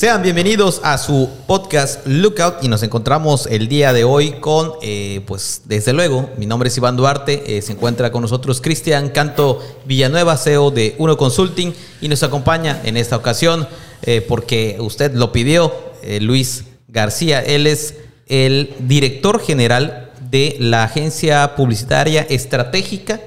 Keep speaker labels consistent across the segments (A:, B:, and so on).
A: Sean bienvenidos a su podcast Lookout y nos encontramos el día de hoy con, eh, pues desde luego, mi nombre es Iván Duarte, eh, se encuentra con nosotros Cristian Canto Villanueva, CEO de Uno Consulting y nos acompaña en esta ocasión eh, porque usted lo pidió, Luis García, él es el director general de la agencia publicitaria estratégica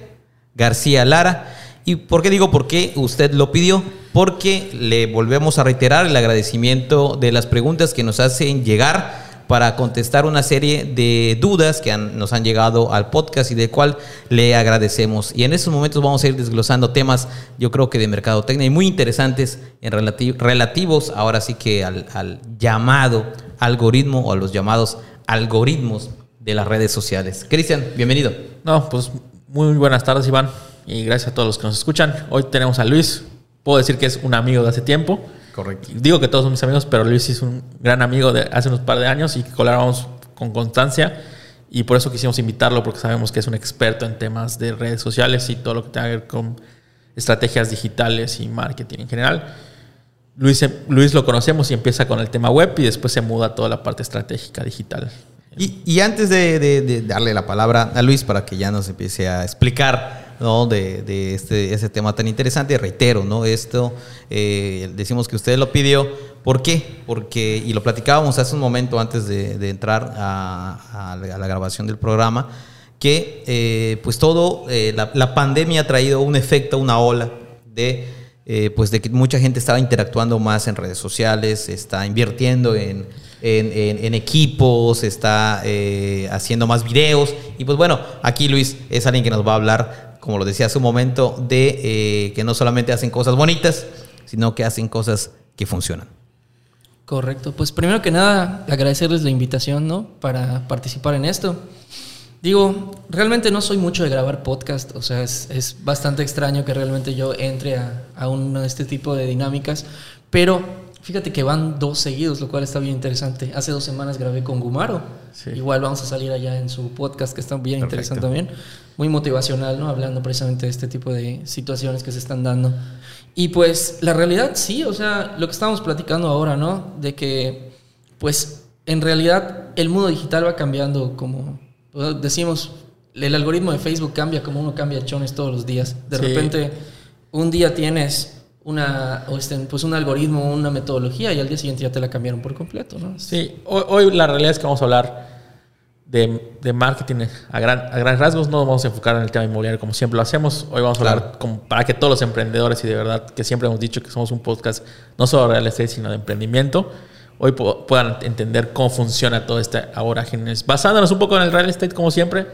A: García Lara. ¿Y por qué digo por qué usted lo pidió? porque le volvemos a reiterar el agradecimiento de las preguntas que nos hacen llegar para contestar una serie de dudas que nos han llegado al podcast y de cual le agradecemos. Y en estos momentos vamos a ir desglosando temas, yo creo que de mercadotecnia y muy interesantes en relativos ahora sí que al, al llamado algoritmo o a los llamados algoritmos de las redes sociales. Cristian, bienvenido.
B: No, pues muy buenas tardes, Iván, y gracias a todos los que nos escuchan. Hoy tenemos a Luis, puedo decir que es un amigo de hace tiempo.
A: Correcto.
B: Digo que todos son mis amigos, pero Luis es un gran amigo de hace unos par de años y colaboramos con constancia. Y por eso quisimos invitarlo, porque sabemos que es un experto en temas de redes sociales y todo lo que tenga que ver con estrategias digitales y marketing en general. Luis, Luis lo conocemos y empieza con el tema web y después se muda a toda la parte estratégica digital.
A: Y, antes de, darle la palabra a Luis para que ya nos empiece a explicar ¿no? de, de este, ese tema tan interesante. Reitero, ¿no? Esto eh, decimos que usted lo pidió. ¿Por qué? Porque, y lo platicábamos hace un momento antes de, entrar a, la, grabación del programa, que eh, pues todo, eh, la, pandemia ha traído un efecto, una ola de, pues de que mucha gente estaba interactuando más en redes sociales, está invirtiendo en, en, equipos, está haciendo más videos. Y pues bueno, aquí Luis es alguien que nos va a hablar como lo decía hace un momento, de eh, que no solamente hacen cosas bonitas, sino que hacen cosas que funcionan.
C: Correcto. Pues primero que nada, agradecerles la invitación, ¿no? Para participar en esto. Digo, realmente no soy mucho de grabar podcast, o sea, es, bastante extraño que realmente yo entre a, a de este tipo de dinámicas, pero Fíjate que van dos seguidos, lo cual está bien interesante. Hace dos semanas grabé con Gumaro. Igual vamos a salir allá en su podcast, que está bien interesante también. Muy motivacional, ¿no? Hablando precisamente de este tipo de situaciones que se están dando. Y pues la realidad sí, o sea, lo que estamos platicando ahora, ¿no? De que, pues, en realidad el mundo digital va cambiando como, pues, decimos, el algoritmo de Facebook cambia como uno cambia chones todos los días. De repente, un día tienes una, este, pues un algoritmo, una metodología y al día siguiente ya te la cambiaron por completo, ¿no?
B: Sí, hoy, la realidad es que vamos a hablar de, de marketing a, gran, a grandes rasgos, no vamos a enfocar en el tema inmobiliario como siempre lo hacemos, hoy vamos a hablar para que todos los emprendedores y de verdad que siempre hemos dicho que somos un podcast no solo de real estate sino de emprendimiento, hoy puedan entender cómo funciona todo este ahora, basándonos un poco en el real estate como siempre,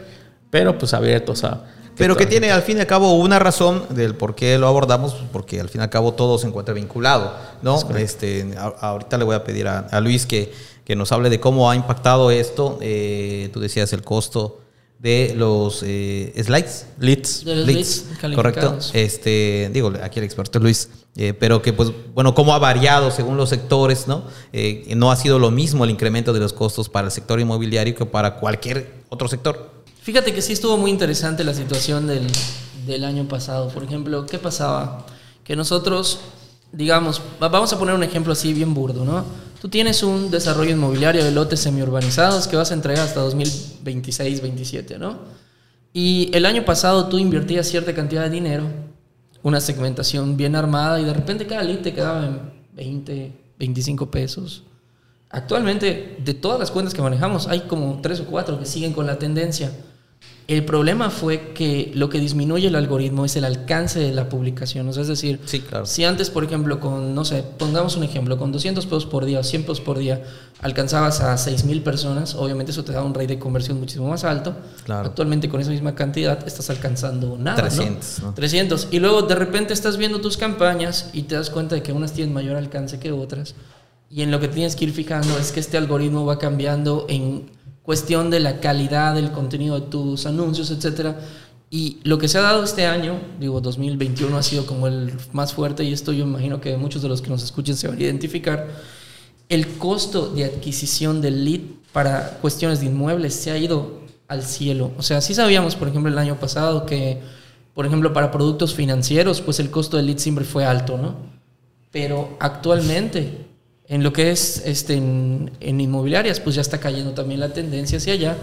B: pero pues abiertos a
A: pero que tiene al fin y al cabo una razón del por qué lo abordamos, porque al fin y al cabo todo se encuentra vinculado, ¿no? Este, ahorita le voy a pedir a, Luis que, que, nos hable de cómo ha impactado esto. Eh, tú decías el costo de los eh, slides,
C: leads, de los leads,
A: correcto. Este, digo, aquí el experto Luis, eh, pero que pues bueno, cómo ha variado según los sectores, ¿no? no ha sido lo mismo el incremento de los costos para el sector inmobiliario que para cualquier otro sector.
C: Fíjate que sí estuvo muy interesante la situación del, del año pasado. Por ejemplo, ¿qué pasaba? Que nosotros, digamos, vamos a poner un ejemplo así bien burdo, ¿no? Tú tienes un desarrollo inmobiliario de lotes semi-urbanizados que vas a entregar hasta 2026, 27, ¿no? Y el año pasado tú invertías cierta cantidad de dinero, una segmentación bien armada y de repente cada lead te quedaba en 20, 25 pesos. Actualmente, de todas las cuentas que manejamos, hay como tres o cuatro que siguen con la tendencia. El problema fue que lo que disminuye el algoritmo es el alcance de la publicación. es decir, si antes, por ejemplo, con, no sé, pongamos un ejemplo, con 200 pesos por día o 100 pesos por día alcanzabas a 6.000 personas, obviamente eso te da un rate de conversión muchísimo más alto. Actualmente con esa misma cantidad estás alcanzando nada. 300. ¿no? 300. Y luego de repente estás viendo tus campañas y te das cuenta de que unas tienen mayor alcance que otras. Y en lo que tienes que ir fijando es que este algoritmo va cambiando en cuestión de la calidad del contenido de tus anuncios, etcétera. Y lo que se ha dado este año, digo, 2021 ha sido como el más fuerte y esto yo imagino que muchos de los que nos escuchen se van a identificar. El costo de adquisición del lead para cuestiones de inmuebles se ha ido al cielo. O sea, sí sabíamos, por ejemplo, el año pasado que, por ejemplo, para productos financieros, pues el costo del lead siempre fue alto, ¿no? Pero actualmente en lo que es este, en, en inmobiliarias, pues ya está cayendo también la tendencia hacia allá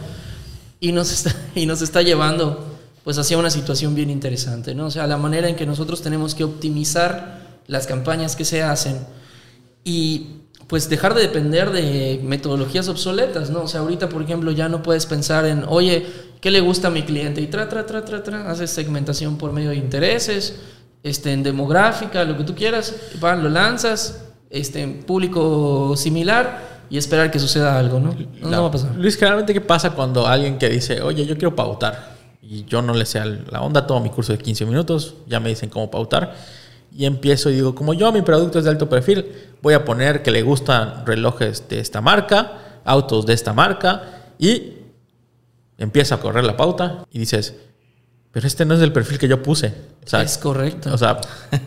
C: y nos está, y nos está llevando pues hacia una situación bien interesante, ¿no? O sea, la manera en que nosotros tenemos que optimizar las campañas que se hacen y pues dejar de depender de metodologías obsoletas, ¿no? O sea, ahorita, por ejemplo, ya no puedes pensar en, oye, ¿qué le gusta a mi cliente? Y tra, tra, tra, tra, tra, haces segmentación por medio de intereses, este, en demográfica, lo que tú quieras, van, lo lanzas, este, público similar y esperar que suceda algo, ¿no? No, no va a pasar.
B: Luis, generalmente, ¿qué pasa cuando alguien que dice, oye, yo quiero pautar? Y yo no le sé la onda, todo mi curso de 15 minutos, ya me dicen cómo pautar. Y empiezo y digo, como yo mi producto es de alto perfil, voy a poner que le gustan relojes de esta marca, autos de esta marca, y empieza a correr la pauta y dices, pero este no es el perfil que yo puse.
C: es correcto.
B: O sea,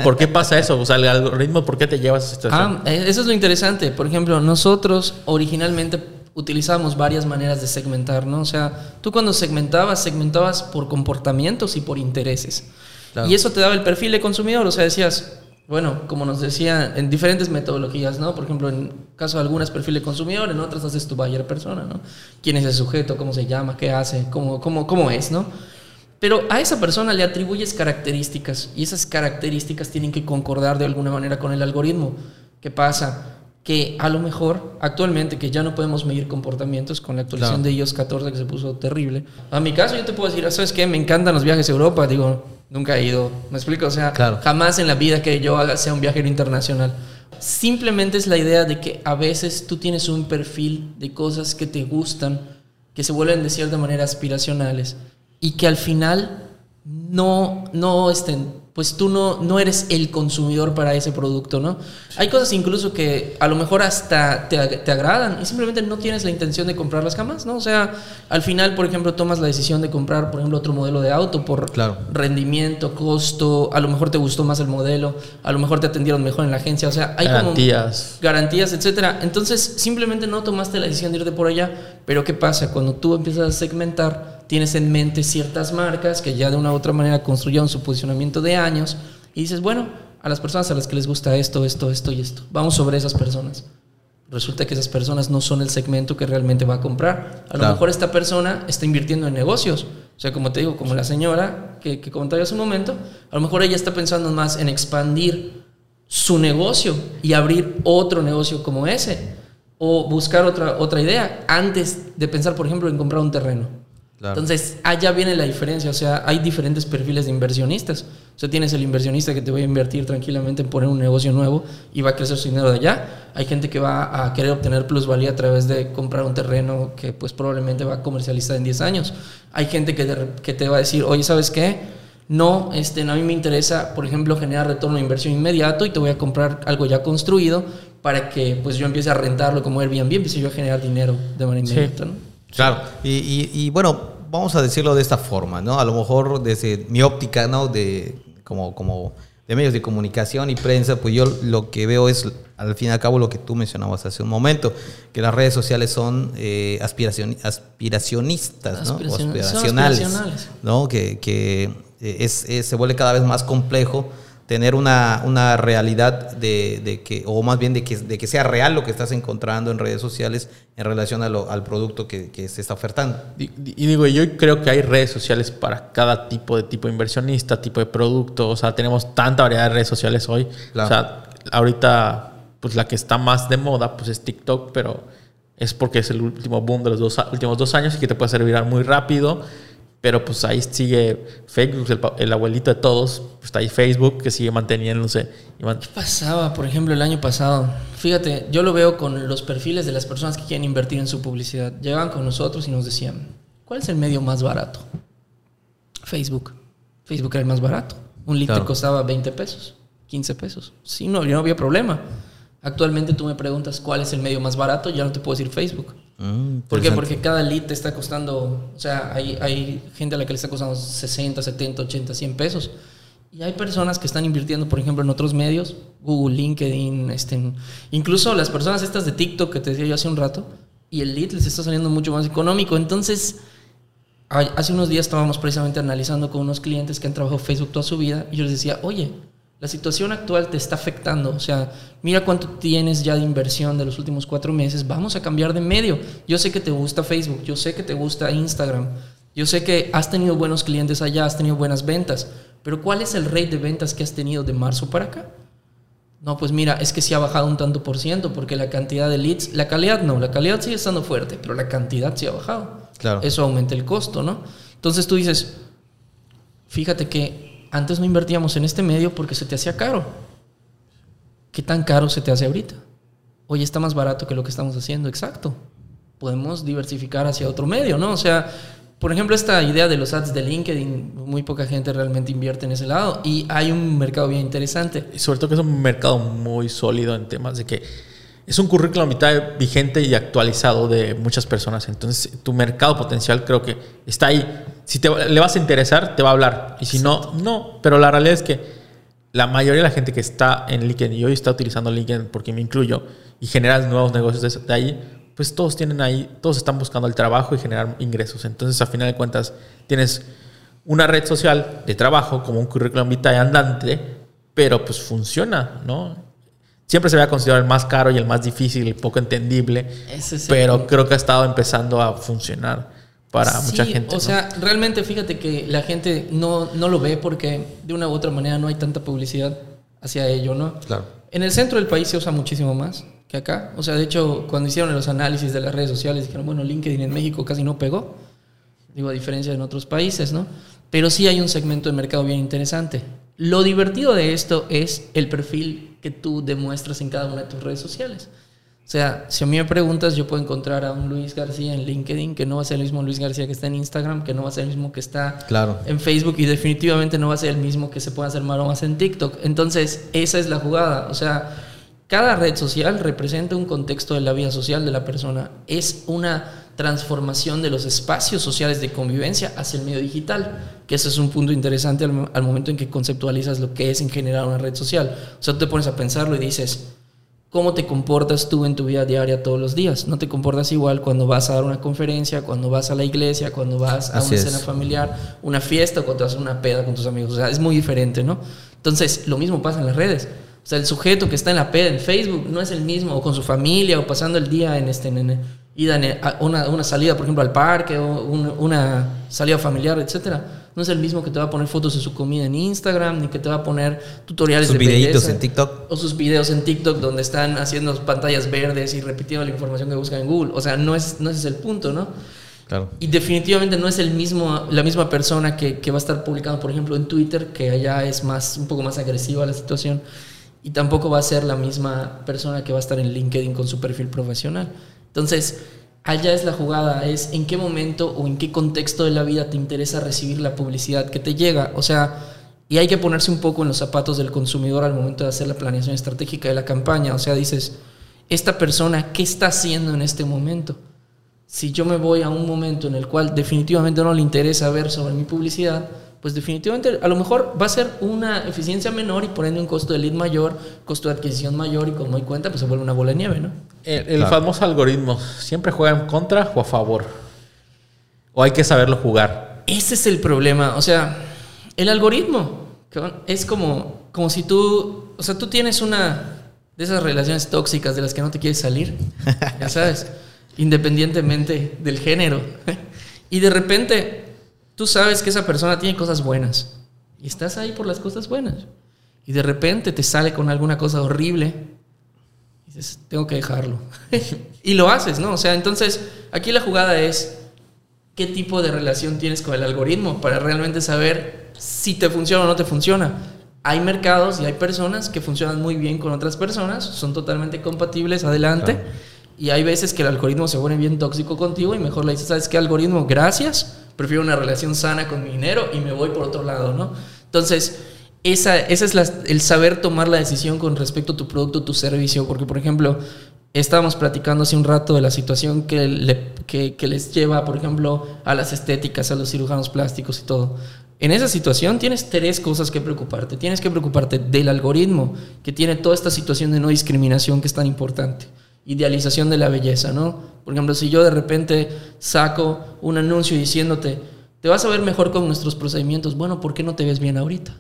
B: ¿por qué pasa eso? O sea, el algoritmo, ¿por qué te llevas a esa
C: situación? Ah, eso es lo interesante. Por ejemplo, nosotros originalmente utilizamos varias maneras de segmentar, ¿no? O sea, tú cuando segmentabas, segmentabas por comportamientos y por intereses. Y eso te daba el perfil de consumidor, o sea, decías, bueno, como nos decía, en diferentes metodologías, ¿no? Por ejemplo, en caso de algunas perfil de consumidor, en otras haces tu buyer persona, ¿no? ¿Quién es el sujeto? ¿Cómo se llama? ¿Qué hace? ¿Cómo, cómo, cómo es, ¿no? Pero a esa persona le atribuyes características y esas características tienen que concordar de alguna manera con el algoritmo. ¿Qué pasa? que a lo mejor actualmente que ya no podemos medir comportamientos con la actualización de iOS 14 que se puso terrible. A mi caso yo te puedo decir, ¿sabes qué? Me encantan los viajes a Europa, digo, nunca he ido, me explico, o sea, jamás en la vida que yo haga sea un viajero internacional. Simplemente es la idea de que a veces tú tienes un perfil de cosas que te gustan, que se vuelven de cierta manera aspiracionales y que al final no, no estén pues tú no, no eres el consumidor para ese producto, ¿no? Hay cosas incluso que a lo mejor hasta te, te, agradan y simplemente no tienes la intención de comprarlas jamás, ¿no? O sea, al final, por ejemplo, tomas la decisión de comprar, por ejemplo, otro modelo de auto por rendimiento, costo, a lo mejor te gustó más el modelo, a lo mejor te atendieron mejor en la agencia, o sea, hay
B: garantías.
C: como garantías, etcétera. Entonces, simplemente no tomaste la decisión de irte por allá, pero ¿qué pasa? Cuando tú empiezas a segmentar, tienes en mente ciertas marcas que ya de una u otra manera construyeron su posicionamiento de años y dices, bueno, a las personas a las que les gusta esto, esto, esto y esto, vamos sobre esas personas. Resulta que esas personas no son el segmento que realmente va a comprar. A lo mejor esta persona está invirtiendo en negocios. O sea, como te digo, como la señora que, que comentaba hace un momento, a lo mejor ella está pensando más en expandir su negocio y abrir otro negocio como ese. O buscar otra, otra idea antes de pensar, por ejemplo, en comprar un terreno. Entonces, allá viene la diferencia. O sea, hay diferentes perfiles de inversionistas. O sea, tienes el inversionista que te va a invertir tranquilamente en poner un negocio nuevo y va a crecer su dinero de allá. Hay gente que va a querer obtener plusvalía a través de comprar un terreno que pues probablemente va a comercializar en 10 años. Hay gente que, que te va a decir, oye, ¿sabes qué? No, este, no, a mí me interesa, por ejemplo, generar retorno de inversión inmediato y te voy a comprar algo ya construido para que pues yo empiece a rentarlo como Airbnb, empiece yo a generar dinero de manera inmediata. ¿no?
A: Claro, y, bueno, vamos a decirlo de esta forma, ¿no? A lo mejor desde mi óptica, ¿no? De como, como de medios de comunicación y prensa, pues yo lo que veo es, al fin y al cabo, lo que tú mencionabas hace un momento, que las redes sociales son eh, aspiracionistas, ¿no? o aspiracionales, ¿no? Que, que es, se vuelve cada vez más complejo tener una, una realidad de, de, que, o más bien de que, de que sea real lo que estás encontrando en redes sociales en relación a lo, al producto que, que, se está ofertando.
B: Y, digo, yo creo que hay redes sociales para cada tipo de tipo de inversionista, tipo de producto, o sea, tenemos tanta variedad de redes sociales hoy. O sea, ahorita, pues la que está más de moda, pues es TikTok, pero es porque es el último boom de los dos, últimos dos años y que te puede servir muy rápido pero pues ahí sigue Facebook, el, abuelito de todos. Pues está ahí Facebook que sigue manteniéndose.
C: ¿Qué pasaba, por ejemplo, el año pasado? Fíjate, yo lo veo con los perfiles de las personas que quieren invertir en su publicidad. Llegaban con nosotros y nos decían, ¿cuál es el medio más barato? Facebook. Facebook era el más barato. Un litro costaba 20 pesos, 15 pesos. Sí, no, no había problema. Actualmente tú me preguntas cuál es el medio más barato, ya no te puedo decir Facebook. Mm, ¿Por qué? Porque cada lead te está costando, o sea, hay, hay gente a la que le está costando 60, 70, 80, 100 pesos. Y hay personas que están invirtiendo, por ejemplo, en otros medios, Google, LinkedIn, este, incluso las personas estas de TikTok que te decía yo hace un rato, y el lead les está saliendo mucho más económico. Entonces, hace unos días estábamos precisamente analizando con unos clientes que han trabajado Facebook toda su vida, y yo les decía, oye, La situación actual te está afectando. O sea, mira cuánto tienes ya de inversión de los últimos cuatro meses. Vamos a cambiar de medio. Yo sé que te gusta Facebook, yo sé que te gusta Instagram, yo sé que has tenido buenos clientes allá, has tenido buenas ventas. Pero ¿cuál es el rate de ventas que has tenido de marzo para acá? No, pues mira, es que sí ha bajado un tanto por ciento porque la cantidad de leads, la calidad no, la calidad sigue estando fuerte, pero la cantidad sí ha bajado.
A: Claro.
C: Eso aumenta el costo, ¿no? Entonces tú dices, fíjate que antes no invertíamos en este medio porque se te hacía caro. ¿Qué tan caro se te hace ahorita? Oye, está más barato que lo que estamos haciendo, exacto. Podemos diversificar hacia otro medio, ¿no? O sea, por ejemplo, esta idea de los ads de LinkedIn, muy poca gente realmente invierte en ese lado y hay un mercado bien interesante.
B: Y sobre todo que es un mercado muy sólido en temas de que es un currículum mitad vigente y actualizado de muchas personas. Entonces, tu mercado potencial creo que está ahí. Si te, le vas a interesar, te va a hablar. Y si no, no. Pero la realidad es que la mayoría de la gente que está en LinkedIn y hoy está utilizando LinkedIn, porque me incluyo, y generas nuevos negocios de ahí, pues todos tienen ahí, todos están buscando el trabajo y generar ingresos. Entonces, a final de cuentas, tienes una red social de trabajo como un currículum vitae andante, pero pues funciona, ¿no? Siempre se había considerado el más caro y el más difícil y poco entendible, pero creo que ha estado empezando a funcionar para mucha gente.
C: O sea, realmente fíjate que la gente no, no lo ve porque de una u otra manera no hay tanta publicidad hacia ello, ¿no?
A: Claro.
C: En el centro del país se usa muchísimo más que acá. O sea, de hecho, cuando hicieron los análisis de las redes sociales, dijeron, bueno, LinkedIn en México casi no pegó. Digo, a diferencia de en otros países, ¿no? Pero sí hay un segmento de mercado bien interesante. Lo divertido de esto es el perfil que tú demuestras en cada una de tus redes sociales. O sea, si a mí me preguntas, yo puedo encontrar a un Luis García en LinkedIn, que no va a ser el mismo Luis García que está en Instagram, que no va a ser el mismo que está
A: claro.
C: en Facebook y definitivamente no va a ser el mismo que se puede hacer maromas en TikTok. Entonces, esa es la jugada. O sea, cada red social representa un contexto de la vida social de la persona. Es una transformación de los espacios sociales de convivencia hacia el medio digital, que ese es un punto interesante al, momento en que conceptualizas lo que es en general una red social. O sea, tú te pones a pensarlo y dices, ¿cómo te comportas tú en tu vida diaria todos los días? No te comportas igual cuando vas a dar una conferencia, cuando vas a la iglesia, cuando vas a una cena familiar, una fiesta o cuando vas a una peda con tus amigos. O sea, es muy diferente, ¿no? Entonces, lo mismo pasa en las redes. O sea, el sujeto que está en la peda en Facebook no es el mismo, o con su familia, o pasando el día en este en, ida una, una, salida, por ejemplo, al parque, o una, salida familiar, etcétera. No es el mismo que te va a poner fotos de su comida en Instagram, ni que te va a poner tutoriales
A: sus de videitos en TikTok.
C: O sus videos en TikTok donde están haciendo pantallas verdes y repitiendo la información que buscan en Google. O sea, no, es, no ese es el punto, ¿no?
A: Claro.
C: Y definitivamente no es el mismo, la misma persona que, que va a estar publicando, por ejemplo, en Twitter, que allá es más, un poco más agresiva la situación y tampoco va a ser la misma persona que va a estar en LinkedIn con su perfil profesional. Entonces, allá es la jugada, es en qué momento o en qué contexto de la vida te interesa recibir la publicidad que te llega. O sea, y hay que ponerse un poco en los zapatos del consumidor al momento de hacer la planeación estratégica de la campaña. O sea, dices, esta persona, ¿qué está haciendo en este momento? Si yo me voy a un momento en el cual definitivamente no le interesa ver sobre mi publicidad, pues definitivamente a lo mejor va a ser una eficiencia menor y por ende un costo de lead mayor, costo de adquisición mayor y como doy cuenta, pues se vuelve una bola de nieve, ¿no?
B: El, famoso algoritmo, ¿siempre juega en contra o a favor? ¿O hay que saberlo jugar?
C: Ese es el problema, o sea, el algoritmo es como, como si tú, o sea, tú tienes una de esas relaciones tóxicas de las que no te quieres salir, ya sabes, independientemente del género. Y de repente Tú sabes que esa persona tiene cosas buenas y estás ahí por las cosas buenas. Y de repente te sale con alguna cosa horrible y dices, tengo que dejarlo. y lo haces, ¿no? O sea, entonces aquí la jugada es qué tipo de relación tienes con el algoritmo para realmente saber si te funciona o no te funciona. Hay mercados y hay personas que funcionan muy bien con otras personas, son totalmente compatibles, adelante. Y hay veces que el algoritmo se pone bien tóxico contigo y mejor le dices, ¿sabes qué algoritmo? Gracias, prefiero una relación sana con mi dinero y me voy por otro lado, ¿no? Entonces, esa, esa es la, el saber tomar la decisión con respecto a tu producto, tu servicio, porque por ejemplo, estábamos platicando hace un rato de la situación que, que, que les lleva, por ejemplo, a las estéticas, a los cirujanos plásticos y todo. En esa situación tienes tres cosas que preocuparte. Tienes que preocuparte del algoritmo que tiene toda esta situación de no discriminación que es tan importante idealización de la belleza, ¿no? Por ejemplo, si yo de repente saco un anuncio diciéndote, te vas a ver mejor con nuestros procedimientos, bueno, ¿por qué no te ves bien ahorita?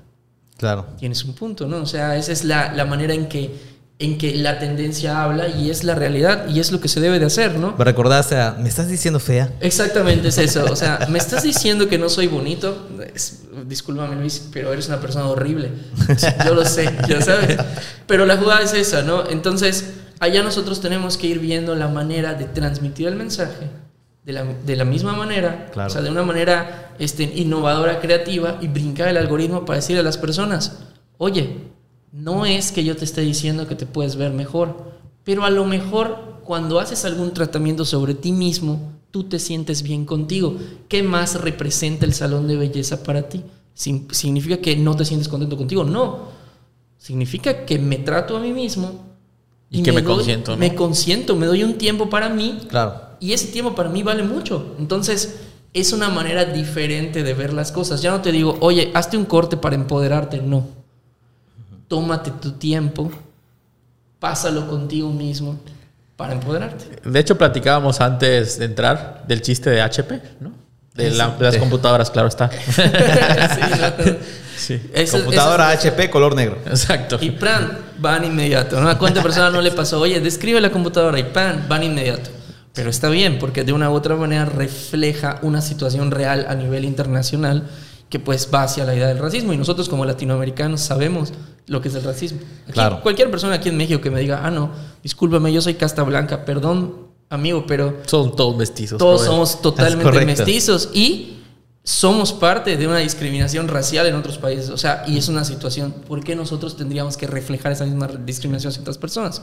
A: Claro.
C: Tienes un punto, ¿no? O sea, esa es la, la manera en que en que la tendencia habla y es la realidad y es lo que se debe de hacer, ¿no?
A: Me recordaste a, ¿me estás diciendo fea?
C: Exactamente es eso. O sea, me estás diciendo que no soy bonito. Es- discúlpame, Luis, pero eres una persona horrible. Yo lo sé, ya sabes. Pero la jugada es esa, ¿no? Entonces, allá nosotros tenemos que ir viendo la manera de transmitir el mensaje de la, de la misma manera,
A: Claro.
C: o sea, de una manera este, innovadora, creativa y brincar el algoritmo para decirle a las personas, oye, no es que yo te esté diciendo que te puedes ver mejor, pero a lo mejor cuando haces algún tratamiento sobre ti mismo, tú te sientes bien contigo. ¿Qué más representa el salón de belleza para ti? ¿Significa que no te sientes contento contigo? No. Significa que me trato a mí mismo.
B: Y que me
C: doy-
B: consiento, ¿no?
C: Me consiento, me doy un tiempo para mí
A: Claro.
C: y ese tiempo para mí vale mucho. Entonces, es una manera diferente de ver las cosas. Ya no te digo, oye, hazte un corte para empoderarte. No. Tómate tu tiempo, pásalo contigo mismo para empoderarte.
B: De hecho, platicábamos antes de entrar del chiste de HP, ¿no? De, la- de las computadoras, claro está.
C: Sí. Eso-
A: Computadora
C: eso es-
A: HP color negro.
B: Exacto.
C: Y pan, van inmediato. ¿no? ¿A cuánta persona no le pasó? Oye, describe la computadora y pan, van inmediato. Pero está bien, porque de una u otra manera refleja una situación real a nivel internacional que pues va hacia la idea del racismo. Y nosotros como latinoamericanos sabemos lo que es el racismo. Aquí,
A: Claro.
C: Cualquier persona aquí en México que me diga, ah, no, discúlpame, yo soy casta blanca, perdón, amigo, pero
B: Son todos mestizos.
C: todos somos totalmente mestizos y somos parte de una discriminación racial en otros países. O sea, y es una situación. ¿Por qué nosotros tendríamos que reflejar esa misma discriminación hacia otras personas?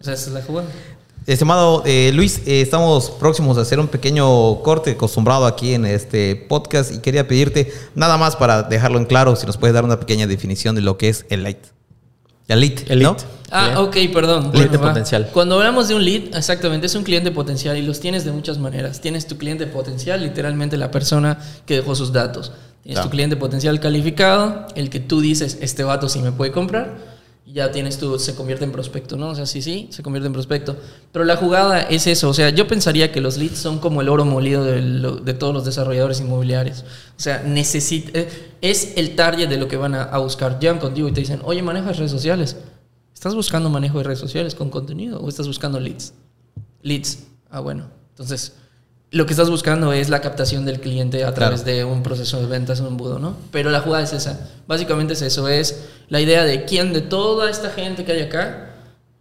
C: O sea, esa es la jugada.
A: Estimado eh, Luis, eh, estamos próximos a hacer un pequeño corte acostumbrado aquí en este podcast y quería pedirte nada más para dejarlo en claro si nos puedes dar una pequeña definición de lo que es el light. El lead,
B: El
A: ¿no?
B: lead.
C: Ah, ok, perdón.
B: Cliente potencial.
C: Cuando hablamos de un lead, exactamente, es un cliente potencial y los tienes de muchas maneras. Tienes tu cliente potencial, literalmente la persona que dejó sus datos. Tienes
A: Claro.
C: tu cliente potencial calificado, el que tú dices, este vato sí me puede comprar. Ya tienes tu, se convierte en prospecto, ¿no? O sea, sí, sí, se convierte en prospecto. Pero la jugada es eso. O sea, yo pensaría que los leads son como el oro molido de todos los desarrolladores inmobiliarios. O sea, necesita, eh, es el target de lo que van a, a buscar. Llegan contigo y te dicen, oye, manejas redes sociales. ¿Estás buscando manejo de redes sociales con contenido o estás buscando leads? Leads. Ah, bueno. Entonces, lo que estás buscando es la captación del cliente a través de un proceso de ventas, un embudo, ¿no? Pero la jugada es esa. Básicamente es eso. Es la idea de quién de toda esta gente que hay acá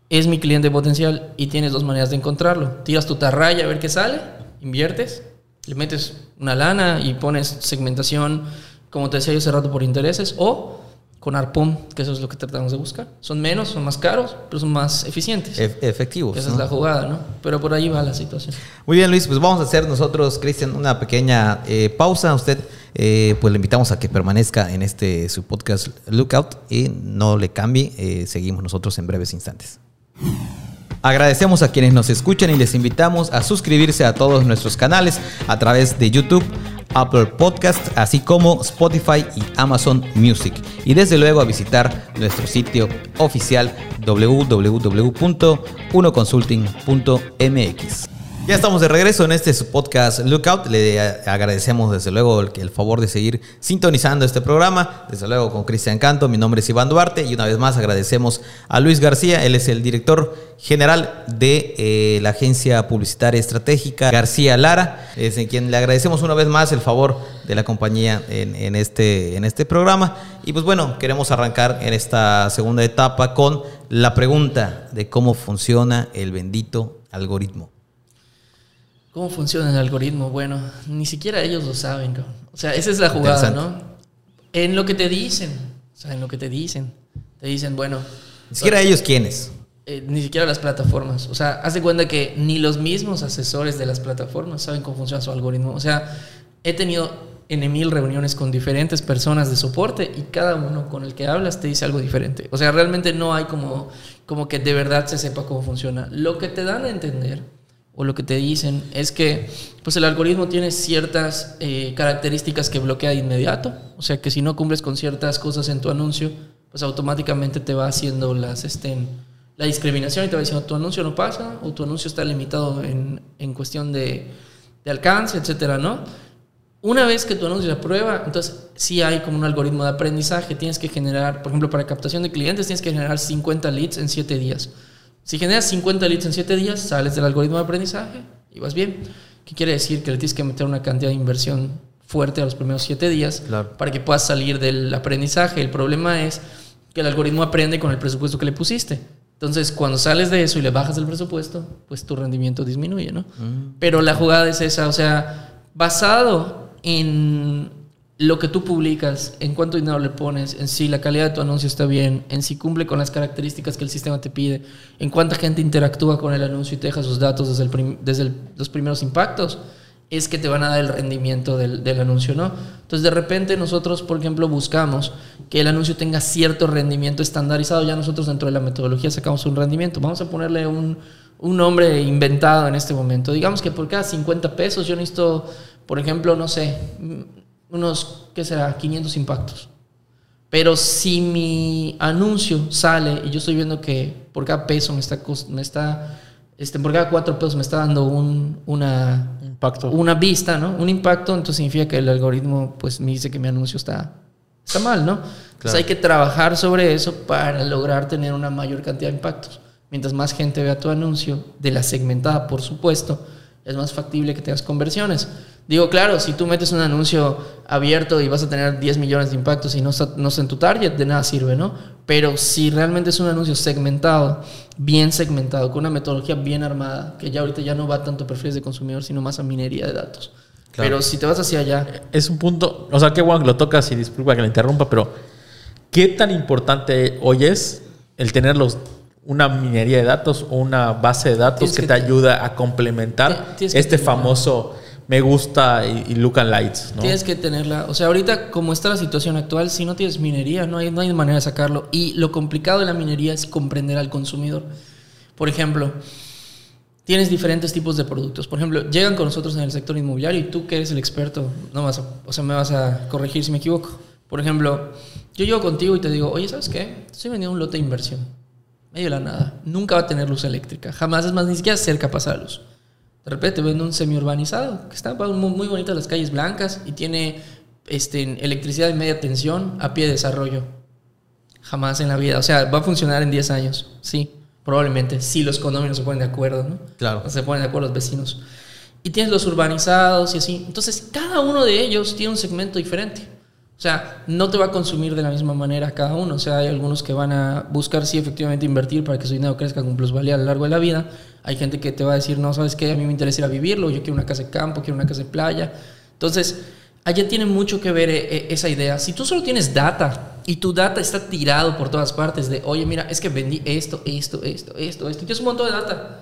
C: es mi cliente potencial y tienes dos maneras de encontrarlo. Tiras tu tarraya a ver qué sale, inviertes, le metes una lana y pones segmentación, como te decía yo hace rato, por intereses o con Arpom, que eso es lo que tratamos de buscar. Son menos, son más caros, pero son más eficientes.
A: Ef- efectivos.
C: Esa
A: ¿no?
C: es la jugada, ¿no? Pero por ahí va la situación.
A: Muy bien, Luis, pues vamos a hacer nosotros, Cristian, una pequeña eh, pausa. Usted, eh, pues le invitamos a que permanezca en este su podcast Lookout y no le cambie. eh, seguimos nosotros en breves instantes. Agradecemos a quienes nos escuchan y les invitamos a suscribirse a todos nuestros canales a través de YouTube, Apple Podcast, así como Spotify y Amazon Music. Y desde luego a visitar nuestro sitio oficial www.unoconsulting.mx. Ya estamos de regreso en este podcast Lookout. Le agradecemos desde luego el, favor de seguir sintonizando este programa. Desde luego con Cristian Canto. Mi nombre es Iván Duarte y una vez más agradecemos a Luis García. Él es el director general de eh, la agencia publicitaria estratégica García Lara. Es en quien le agradecemos una vez más el favor de la compañía en este, en este programa. Y pues bueno, queremos arrancar en esta segunda etapa con la pregunta de cómo funciona el bendito algoritmo.
C: ¿Cómo funciona el algoritmo? Bueno, ni siquiera ellos lo saben, cabrón. O sea, esa es la jugada. ¿no? En lo que te dicen. O sea, en lo que te dicen. Te dicen, bueno.
A: Ni siquiera ellos quiénes.
C: eh, ni siquiera las plataformas. O sea, haz de cuenta que ni los mismos asesores de las plataformas saben cómo funciona su algoritmo. O sea, he tenido en mil reuniones con diferentes personas de soporte y cada uno con el que hablas te dice algo diferente. O sea, realmente no hay como, como que de verdad se sepa cómo funciona. Lo que te dan a entender o lo que te dicen es que pues el algoritmo tiene ciertas eh, características que bloquea de inmediato. O sea, que si no cumples con ciertas cosas en tu anuncio, pues automáticamente te va haciendo las, este, la discriminación y te va diciendo tu anuncio no pasa o tu anuncio está limitado en, en cuestión de, de alcance, etcétera, ¿no? Una vez que tu anuncio se aprueba, entonces sí hay como un algoritmo de aprendizaje. Tienes que generar, por ejemplo, para captación de clientes, tienes que generar 50 leads en 7 días. Si generas 50 leads en 7 días, sales del algoritmo de aprendizaje y vas bien. ¿Qué quiere decir? Que le tienes que meter una cantidad de inversión fuerte a los primeros 7 días para que puedas salir del aprendizaje. El problema es que el algoritmo aprende con el presupuesto que le pusiste. Entonces, cuando sales de eso y le bajas el presupuesto, pues tu rendimiento disminuye, ¿no? Mm. Pero la jugada es esa, o sea, basado en lo que tú publicas, en cuánto dinero le pones, en si la calidad de tu anuncio está bien, en si cumple con las características que el sistema te pide, en cuánta gente interactúa con el anuncio y te deja sus datos desde, el desde los primeros impactos, es que te van a dar el rendimiento del, del, anuncio, ¿no? Entonces, de repente nosotros, por ejemplo, buscamos que el anuncio tenga cierto rendimiento estandarizado. Ya nosotros dentro de la metodología sacamos un rendimiento. Vamos a ponerle un, un nombre inventado en este momento. Digamos que por cada 50 pesos yo necesito, por ejemplo, no sé, unos, ¿qué será? 500 impactos. Pero si mi anuncio sale y yo estoy viendo que por cada peso me está, me está este, por cada cuatro pesos me está dando un, una,
B: impacto.
C: una vista, ¿no? Un impacto, entonces significa que el algoritmo pues me dice que mi anuncio está, está mal, ¿no? Entonces hay que trabajar sobre eso para lograr tener una mayor cantidad de impactos. Mientras más gente vea tu anuncio, de la segmentada, por supuesto, es más factible que tengas conversiones. Digo, claro, si tú metes un anuncio abierto y vas a tener 10 millones de impactos y no está, no está en tu target, de nada sirve, ¿no? Pero si realmente es un anuncio segmentado, bien segmentado, con una metodología bien armada, que ya ahorita ya no va tanto a perfiles de consumidor, sino más a minería de datos. Pero si te vas hacia allá...
B: Es un punto, o sea, qué bueno que lo tocas y disculpa que lo interrumpa, pero ¿qué tan importante hoy es el tener una minería de datos o una base de datos que, te ayuda a complementar este famoso me gusta y, look and lights. ¿no?
C: Tienes que tenerla. O sea, ahorita, como está la situación actual, si no tienes minería, no hay, no hay manera de sacarlo. Y lo complicado de la minería es comprender al consumidor. Por ejemplo, tienes diferentes tipos de productos. Por ejemplo, llegan con nosotros en el sector inmobiliario y tú que eres el experto, no vas o sea, me vas a corregir si me equivoco. Por ejemplo, yo llego contigo y te digo, oye, ¿sabes qué? Estoy vendiendo un lote de inversión. Medio de la nada. Nunca va a tener luz eléctrica. Jamás, es más, ni siquiera cerca pasa la luz. De repente vende un semi-urbanizado, que está muy, muy bonitas las calles blancas y tiene este, electricidad de media tensión a pie de desarrollo. Jamás en la vida. O sea, va a funcionar en 10 años. Sí, probablemente. Si los condominios se ponen de acuerdo, ¿no?
A: Claro.
C: Se ponen de acuerdo los vecinos. Y tienes los urbanizados y así. Entonces, cada uno de ellos tiene un segmento diferente. O sea, no te va a consumir de la misma manera cada uno. O sea, hay algunos que van a buscar, sí, efectivamente, invertir para que su dinero crezca con plusvalía a lo largo de la vida. Hay gente que te va a decir, no, ¿sabes qué? A mí me interesa ir a vivirlo, yo quiero una casa de campo, quiero una casa de playa. Entonces, allá tiene mucho que ver eh, eh, esa idea. Si tú solo tienes data y tu data está tirado por todas partes de, oye, mira, es que vendí esto, esto, esto, esto, esto, tienes un montón de data.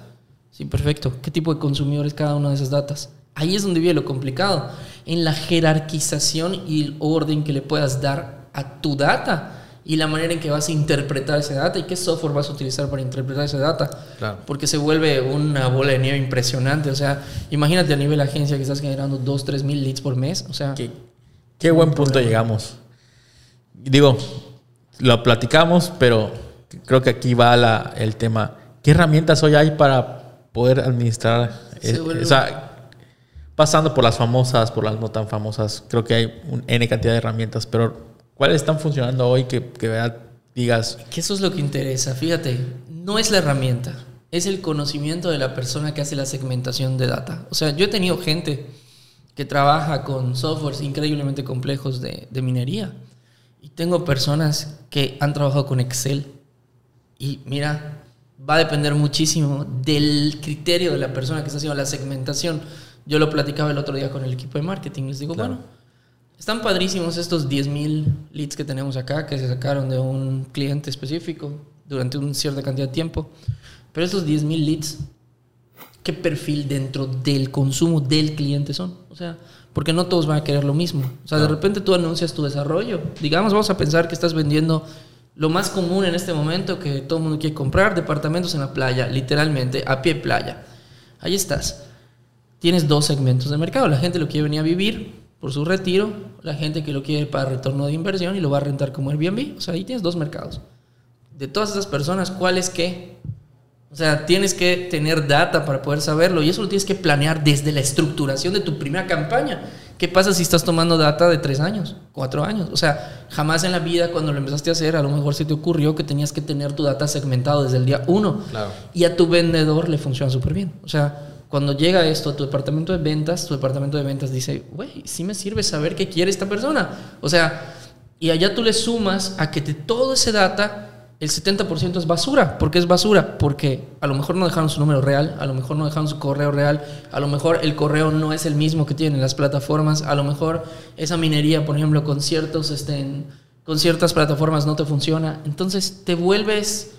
C: Sí, perfecto. ¿Qué tipo de consumidor es cada una de esas datas? Ahí es donde viene lo complicado, en la jerarquización y el orden que le puedas dar a tu data y la manera en que vas a interpretar esa data y qué software vas a utilizar para interpretar esa data.
A: Claro.
C: Porque se vuelve una bola de nieve impresionante. O sea, imagínate a nivel agencia que estás generando 2, 3 mil leads por mes. O sea,
B: qué, qué buen punto llegamos. Digo, lo platicamos, pero creo que aquí va la, el tema. ¿Qué herramientas hoy hay para poder administrar? o sea, pasando por las famosas, por las no tan famosas, creo que hay un N cantidad de herramientas, pero ¿cuáles están funcionando hoy que, que digas?
C: Que eso es lo que interesa, fíjate, no es la herramienta, es el conocimiento de la persona que hace la segmentación de data. O sea, yo he tenido gente que trabaja con softwares increíblemente complejos de, de minería y tengo personas que han trabajado con Excel y mira, va a depender muchísimo del criterio de la persona que está haciendo la segmentación yo lo platicaba el otro día con el equipo de marketing. Les digo, bueno, están padrísimos estos 10.000 leads que tenemos acá, que se sacaron de un cliente específico durante una cierta cantidad de tiempo. Pero estos 10.000 leads, ¿qué perfil dentro del consumo del cliente son? O sea, porque no todos van a querer lo mismo. O sea, de repente tú anuncias tu desarrollo. Digamos, vamos a pensar que estás vendiendo lo más común en este momento que todo el mundo quiere comprar, departamentos en la playa, literalmente, a pie playa. Ahí estás tienes dos segmentos de mercado. La gente lo quiere venir a vivir por su retiro, la gente que lo quiere para retorno de inversión y lo va a rentar como Airbnb. O sea, ahí tienes dos mercados. De todas esas personas, ¿cuál es qué? O sea, tienes que tener data para poder saberlo y eso lo tienes que planear desde la estructuración de tu primera campaña ¿Qué pasa si estás tomando data de tres años, cuatro años? O sea, jamás en la vida cuando lo empezaste a hacer, a lo mejor se te ocurrió que tenías que tener tu data segmentado desde el día uno.
A: Claro.
C: Y a tu vendedor le funciona súper bien. O sea, cuando llega esto a tu departamento de ventas, tu departamento de ventas dice, güey, sí me sirve saber qué quiere esta persona. O sea, y allá tú le sumas a que todo ese data el 70% es basura. ¿Por qué es basura? Porque a lo mejor no dejaron su número real, a lo mejor no dejaron su correo real, a lo mejor el correo no es el mismo que tienen las plataformas, a lo mejor esa minería, por ejemplo, con, ciertos, este, con ciertas plataformas no te funciona. Entonces te vuelves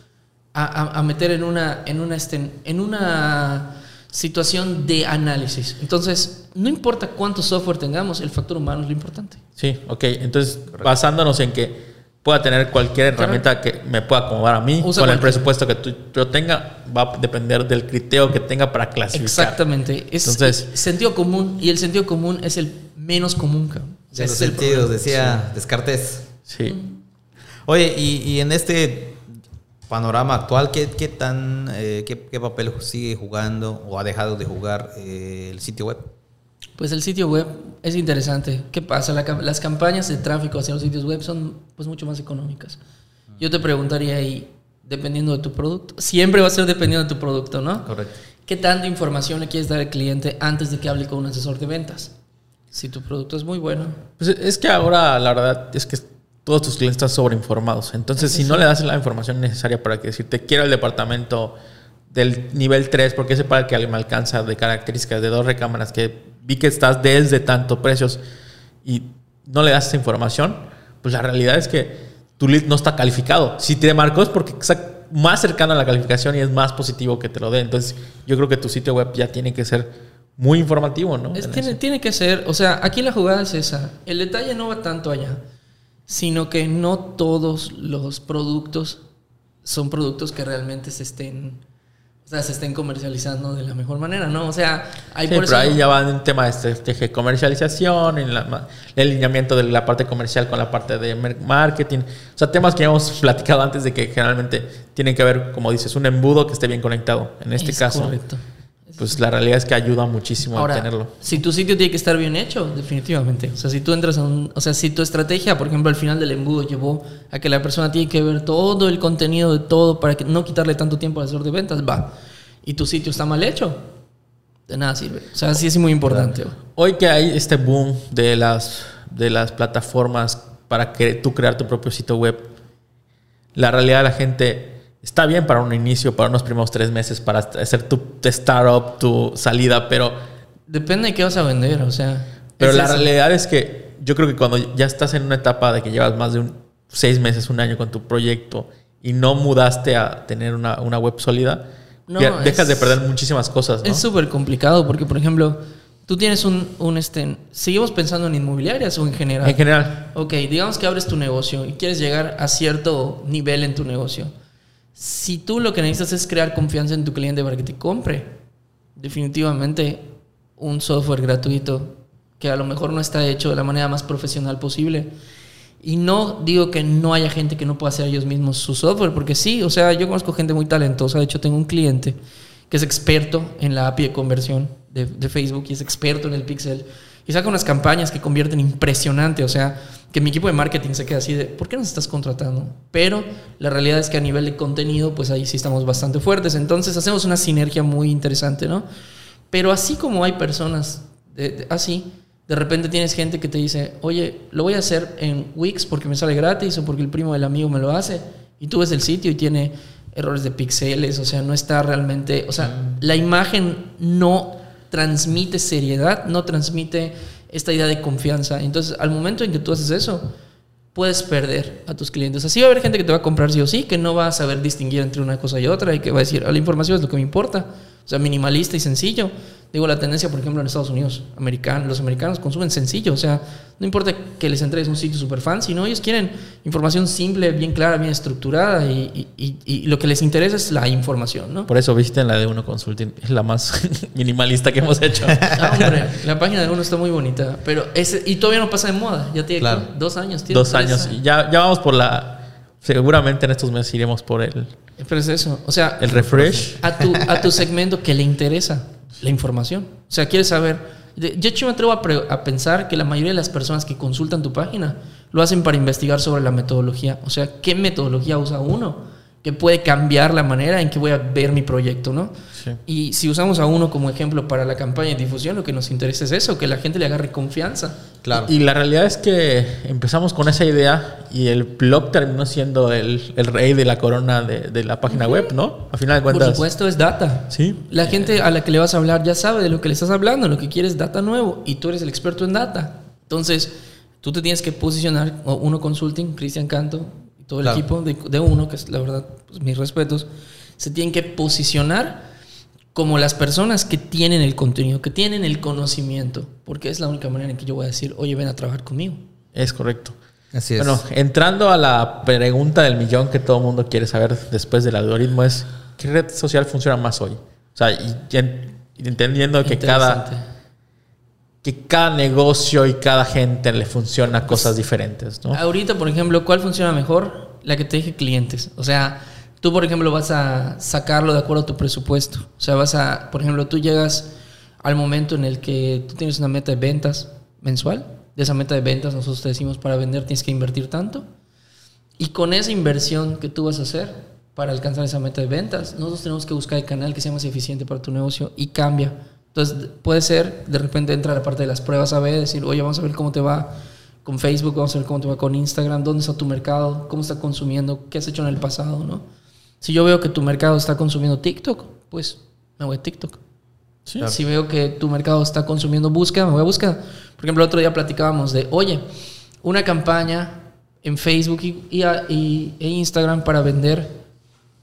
C: a, a, meter en una, en una, este, en una situación de análisis. Entonces, no importa cuánto software tengamos, el factor humano es lo importante.
B: Sí, ok. Entonces, basándonos en que pueda tener cualquier herramienta que me pueda acomodar a mí con el presupuesto que tú, yo tenga va a depender del criterio que tenga para clasificar.
C: Exactamente. Es Entonces, sentido común y el sentido común es el menos común.
A: O sea, sentidos, decía Descartes.
B: Sí.
A: Oye, y, en este panorama actual, ¿qué, qué tan, eh, qué, qué, papel sigue jugando o ha dejado de jugar eh, el sitio web?
C: Pues el sitio web es interesante. ¿Qué pasa? las campañas de tráfico hacia los sitios web son pues mucho más económicas. Yo te preguntaría ahí, dependiendo de tu producto, siempre va a ser dependiendo de tu producto, ¿no?
A: Correcto.
C: ¿Qué tanta información le quieres dar al cliente antes de que hable con un asesor de ventas? Si tu producto es muy bueno.
B: Pues es que ahora la verdad es que todos tus clientes están sobreinformados. Entonces, si no le das la información necesaria para que decirte quiero el departamento del nivel 3, porque ese para el que me alcanza de características de dos recámaras que vi que estás desde tanto precios y no le das esa información, pues la realidad es que tu lead no está calificado. Si te marcó es porque está más cercano a la calificación y es más positivo que te lo dé. Entonces, yo creo que tu sitio web ya tiene que ser muy informativo, ¿no?
C: tiene, tiene que ser, o sea, aquí la jugada es esa. El detalle no va tanto allá, sino que no todos los productos son productos que realmente se estén o sea, se estén comercializando de la mejor manera, ¿no? O sea,
B: hay por pero ahí ya va un tema de, de comercialización, en el alineamiento de la parte comercial con la parte de marketing. O sea, temas que hemos platicado antes de que generalmente tienen que ver, como dices, un embudo que esté bien conectado. En este caso, correcto pues la realidad es que ayuda muchísimo a tenerlo.
C: Si tu sitio tiene que estar bien hecho, definitivamente. O sea, si tú entras a un. O sea, si tu estrategia, por ejemplo, al final del embudo llevó a que la persona tiene que ver todo el contenido de todo para que no quitarle tanto tiempo al asesor de ventas, va. Y tu sitio está mal hecho, de nada sirve. O sea, sí es muy importante.
B: Hoy que hay este boom de las, de las plataformas para que tú crear tu propio sitio web, la realidad de la gente está bien para un inicio, para unos primeros tres meses, para hacer tu startup, tu salida, pero...
C: Depende de qué vas a vender, o sea...
B: Pero la realidad es que yo creo que cuando ya estás en una etapa de que llevas más de un, seis meses, un año con tu proyecto y no mudaste a tener una, web sólida, dejas de perder muchísimas cosas.
C: Es súper complicado porque, por ejemplo, tú tienes un, un este, seguimos pensando en inmobiliarias o en general.
B: En general.
C: Ok, digamos que abres tu negocio y quieres llegar a cierto nivel en tu negocio si tú lo que necesitas es crear confianza en tu cliente para que te compre, definitivamente un software gratuito que a lo mejor no está hecho de la manera más profesional posible. Y no digo que no haya gente que no pueda hacer ellos mismos su software, porque sí, o sea, yo conozco gente muy talentosa. De hecho, tengo un cliente que es experto en la API de conversión de, de Facebook y es experto en el Pixel y saca unas campañas que convierten impresionante. O sea, que mi equipo de marketing se queda así de, ¿por qué nos estás contratando? Pero la realidad es que a nivel de contenido, pues ahí sí estamos bastante fuertes. Entonces hacemos una sinergia muy interesante, ¿no? Pero así como hay personas así, de repente tienes gente que te dice, oye, lo voy a hacer en Wix porque me sale gratis o porque el primo del amigo me lo hace. Y tú ves el sitio y tiene errores de píxeles, o sea, no está realmente, o sea, mm. la imagen no transmite seriedad, no transmite esta idea de confianza. Entonces, al momento en que tú haces eso, puedes perder a tus clientes. Así va a haber gente que te va a comprar sí o sí, que no va a saber distinguir entre una cosa y otra y que va a decir, ah, la información es lo que me importa. O sea, minimalista y sencillo. Digo, la tendencia, por ejemplo, en Estados Unidos, americanos, los americanos consumen sencillo, o sea, no importa que les entregues un sitio super fancy, ¿no? Ellos quieren información simple, bien clara, bien estructurada y, y, lo que les interesa es la información, ¿no?
B: Por eso visiten la de Uno Consulting, es la más minimalista que hemos hecho.
C: Ah, hombre, la página de Uno está muy bonita, pero ese, y todavía no pasa de moda, ya tiene dos años.
B: Tiene dos años, y ya, ya vamos por la... Seguramente en estos meses iremos por el...
C: Pero es eso, o sea...
B: El refresh.
C: A tu, a tu segmento que le interesa la información. O sea, quieres saber Yo hecho me atrevo a, pre- a pensar que la mayoría de las personas que consultan tu página lo hacen para investigar sobre la metodología. O sea, ¿qué metodología usa uno? Que puede cambiar la manera en que voy a ver mi proyecto, ¿no?
B: Sí.
C: Y si usamos a uno como ejemplo para la campaña de difusión, lo que nos interesa es eso, que la gente le agarre confianza.
A: Claro.
B: Y la realidad es que empezamos con esa idea y el blog terminó siendo el, el rey de la corona de, de la página web, ¿no? A final de
C: Por
B: cuentas.
C: supuesto, es data.
B: Sí.
C: La gente a la que le vas a hablar ya sabe de lo que le estás hablando, lo que quiere es data nuevo y tú eres el experto en data. Entonces, tú te tienes que posicionar, o Uno Consulting, Cristian Canto todo el
A: Claro.
C: equipo de, de Uno, que es la verdad, pues, mis respetos, se tienen que posicionar como las personas que tienen el contenido, que tienen el conocimiento, porque es la única manera en que yo voy a decir, oye, ven a trabajar conmigo.
B: Es correcto.
A: Así es.
B: Bueno, entrando a la pregunta del millón que todo el mundo quiere saber después del algoritmo es, ¿qué red social funciona más hoy? O sea, y, y en- y entendiendo que cada. Que cada negocio y cada gente le funciona cosas diferentes, ¿no?
C: Ahorita, por ejemplo, ¿cuál funciona mejor? La que te deje clientes. O sea, tú, por ejemplo, vas a sacarlo de acuerdo a tu presupuesto. O sea, vas a, por ejemplo, tú llegas al momento en el que tú tienes una meta de ventas mensual. De esa meta de ventas, nosotros te decimos para vender tienes que invertir tanto. Y con esa inversión que tú vas a hacer para alcanzar esa meta de ventas, nosotros tenemos que buscar el canal que sea más eficiente para tu negocio y cambia. Entonces, puede ser, de repente entra la parte de las pruebas a ver, decir, oye, vamos a ver cómo te va con Facebook, vamos a ver cómo te va con Instagram, dónde está tu mercado, cómo está consumiendo, qué has hecho en el pasado, ¿no? Si yo veo que tu mercado está consumiendo TikTok, pues me voy a TikTok.
B: Sí.
C: Si veo que tu mercado está consumiendo búsqueda, me voy a búsqueda. Por ejemplo, el otro día platicábamos de, oye, una campaña en Facebook y, y a- y- e Instagram para vender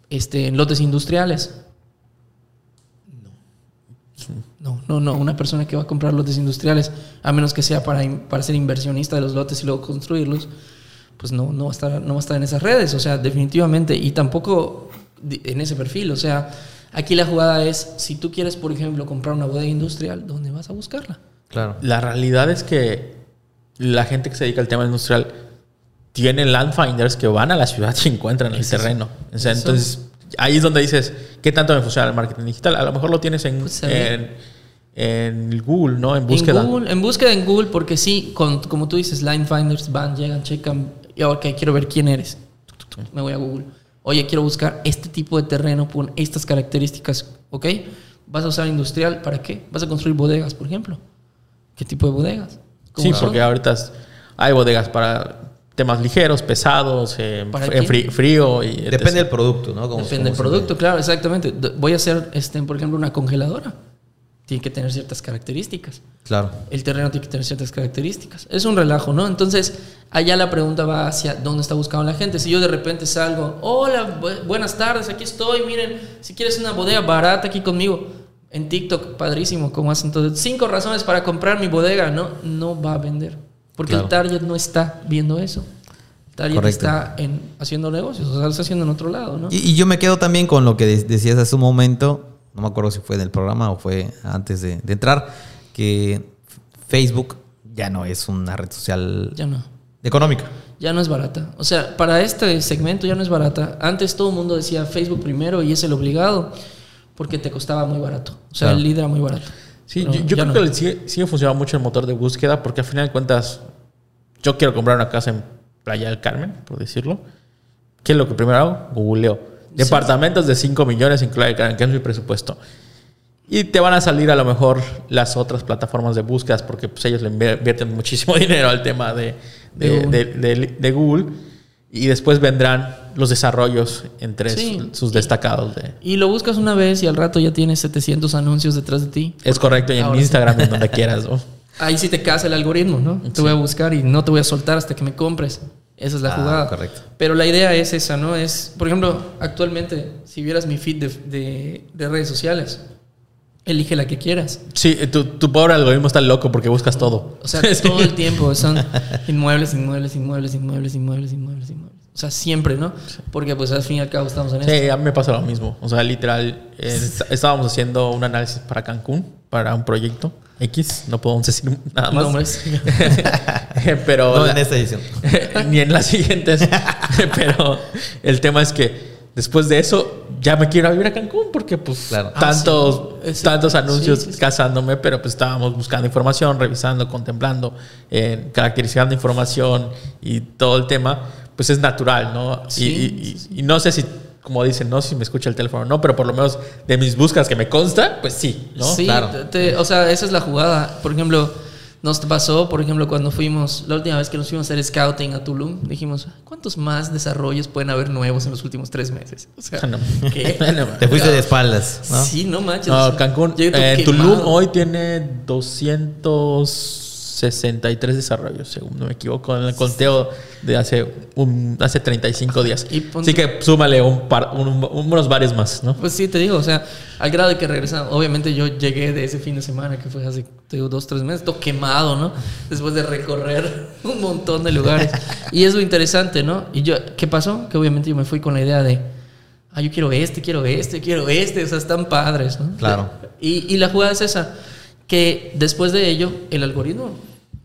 C: este, en lotes industriales. No, no, no. Una persona que va a comprar lotes industriales, a menos que sea para, para ser inversionista de los lotes y luego construirlos, pues no, no, va a estar, no va a estar en esas redes. O sea, definitivamente. Y tampoco en ese perfil. O sea, aquí la jugada es, si tú quieres, por ejemplo, comprar una bodega industrial, ¿dónde vas a buscarla?
A: Claro.
B: La realidad es que la gente que se dedica al tema industrial tiene landfinders que van a la ciudad y encuentran el terreno. O sea,
C: Eso.
B: entonces, ahí es donde dices, ¿qué tanto me funciona el marketing digital? A lo mejor lo tienes en,
C: Pues,
B: en, en Google, ¿no? En búsqueda.
C: En, Google, en búsqueda en Google, porque sí, con- como tú dices, line finders van, llegan, checan. Y ok, quiero ver quién eres. Me voy a Google. Oye, quiero buscar este tipo de terreno con estas características. ¿Ok? ¿Vas a usar industrial? ¿Para qué? ¿Vas a construir bodegas, por ejemplo? ¿Qué tipo de bodegas? ¿Cómo
B: Sí, porque ahorita hay bodegas para temas ligeros, pesados, eh, fri- frío. Y etc.
A: Depende del producto, ¿no? Como-
C: Depende del producto, claro, exactamente. Voy a hacer, este, por ejemplo, una congeladora. Tiene que tener ciertas características.
A: Claro.
C: El terreno tiene que tener ciertas características. Es un relajo, ¿no? Entonces, allá la pregunta va hacia dónde está buscando la gente. Si yo de repente salgo, hola, bu- buenas tardes, aquí estoy, miren, si quieres una bodega barata aquí conmigo, en TikTok, padrísimo, como hacen todos. Cinco razones para comprar mi bodega, no, no va a vender. Porque
A: Claro.
C: el target no está viendo eso. El target
A: Correcto.
C: está en, haciendo negocios, o sea, lo está haciendo en otro lado, ¿no?
A: Y, y yo me quedo también con lo que de- decías hace un momento, no me acuerdo si fue en el programa o fue antes de, de entrar, que Facebook ya no es una red social
C: Ya no.
A: económica.
C: Ya no es barata. O sea, para este segmento ya no es barata. Antes todo el mundo decía Facebook primero y es el obligado porque te costaba muy barato. O sea,
A: Claro.
C: el lead era muy barato.
B: Sí,
C: Pero
B: yo, creo
C: no.
B: que sigue, sigue funcionando mucho el motor de búsqueda porque al final de cuentas yo quiero comprar una casa en Playa del Carmen, por decirlo. ¿Qué es lo que primero hago? Googleo. Departamentos de 5 millones en Playa del Carmen, que es mi presupuesto. Y te van a salir a lo mejor las otras plataformas de búsquedas porque pues, ellos le invierten muchísimo dinero al tema de, de,
C: De Google.
B: de- Google. Y después vendrán los desarrollos entre
C: Sí.
B: sus, sus destacados. De,
C: Y lo buscas una vez y al rato ya tienes 700 anuncios detrás de ti.
B: es correcto, y en
C: Ahora sí.
B: Instagram, en donde quieras. ¿no?
C: Ahí sí te casa el algoritmo, ¿no? Te voy a buscar y no te voy a soltar hasta que me compres. Esa es la
A: Ah,
C: jugada.
A: correcto.
C: Pero la idea es esa, ¿no? Es, por ejemplo, actualmente, si vieras mi feed de, de- de redes sociales, elige la que quieras.
B: Sí, tu, tu pobre algoritmo está loco porque buscas todo.
C: O sea,
B: Sí.
C: todo el tiempo son inmuebles, inmuebles, inmuebles, inmuebles, inmuebles, inmuebles, inmuebles. O sea, siempre, ¿no? Porque pues al fin y al cabo estamos en
B: Sí,
C: esto.
B: a mí me pasa lo mismo. O sea, literal, eh, est- estábamos haciendo un análisis para Cancún, para un proyecto X, no podemos decir nada más.
C: Nombres.
B: Pero
A: No
B: la-
A: en esta edición.
B: ni en las siguientes. Pero el tema es que después de eso ya me quiero ir a vivir a Cancún porque pues
A: Claro.
B: tantos,
C: Ah, sí.
B: tantos
C: Sí,
B: anuncios
C: sí, sí.
B: casándome, pero pues estábamos buscando información, revisando, contemplando, eh, caracterizando información y todo el tema, pues es natural, ¿no? Y-
C: Sí,
B: y, y- y no sé si, como dicen, no sé si me escucha el teléfono o no, pero por lo menos de mis búsquedas que me consta, pues sí, ¿no?
C: Sí,
A: Claro.
C: te- o sea, esa es la jugada. Por ejemplo, nos pasó, por ejemplo, cuando fuimos, la última vez que nos fuimos a hacer scouting a Tulum, dijimos, ¿cuántos más desarrollos pueden haber nuevos en los últimos tres meses? O sea,
B: No.
C: ¿qué?
B: No,
A: Te fuiste de espaldas, ¿no?
C: Sí, no manches.
B: No, Cancún, eh. Tulum hoy tiene 263 desarrollos, según no me equivoco, en el conteo de hace, un, hace 35 días.
C: Y
B: Así que súmale un par, un- unos varios más, ¿no?
C: Pues sí, te digo, o sea, al grado de que regresamos. Obviamente yo llegué de ese fin de semana, que fue hace te digo, dos, tres meses, todo quemado, ¿no? Después de recorrer un montón de lugares. Y es lo interesante, ¿no? Y yo, ¿qué pasó? Que obviamente yo me fui con la idea de, ah, yo quiero este, quiero este, quiero este, o sea, están padres, ¿no?
A: Claro.
C: Y, y la jugada es esa, que después de ello, el algoritmo,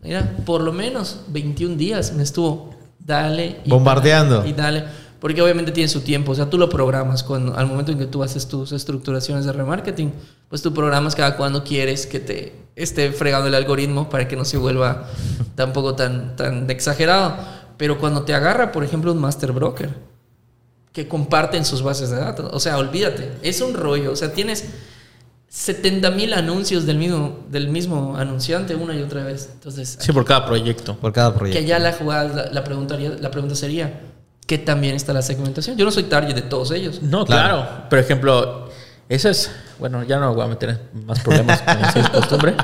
C: mira, por lo menos 21 días me estuvo, dale. y
A: Bombardeando.
C: dale, y dale. Porque obviamente tiene su tiempo, o sea, tú lo programas cuando, al momento en que tú haces tus estructuraciones de remarketing, pues tú programas cada cuando quieres que te esté fregando el algoritmo para que no se vuelva tampoco tan, tan exagerado. Pero cuando te agarra, por ejemplo, un master broker, que comparten sus bases de datos. O sea, olvídate, es un rollo. O sea, tienes 70 mil anuncios del mismo, del mismo anunciante una y otra vez. Entonces,
B: Sí, por cada proyecto.
A: Por cada
C: que
A: proyecto.
C: allá la jugada, la, la preguntaría, la pregunta sería, ¿qué también está la segmentación? Yo no soy target de todos ellos.
B: No,
A: Claro.
B: claro. Por ejemplo, eso es. Bueno, ya no voy a meter en más problemas como es costumbre.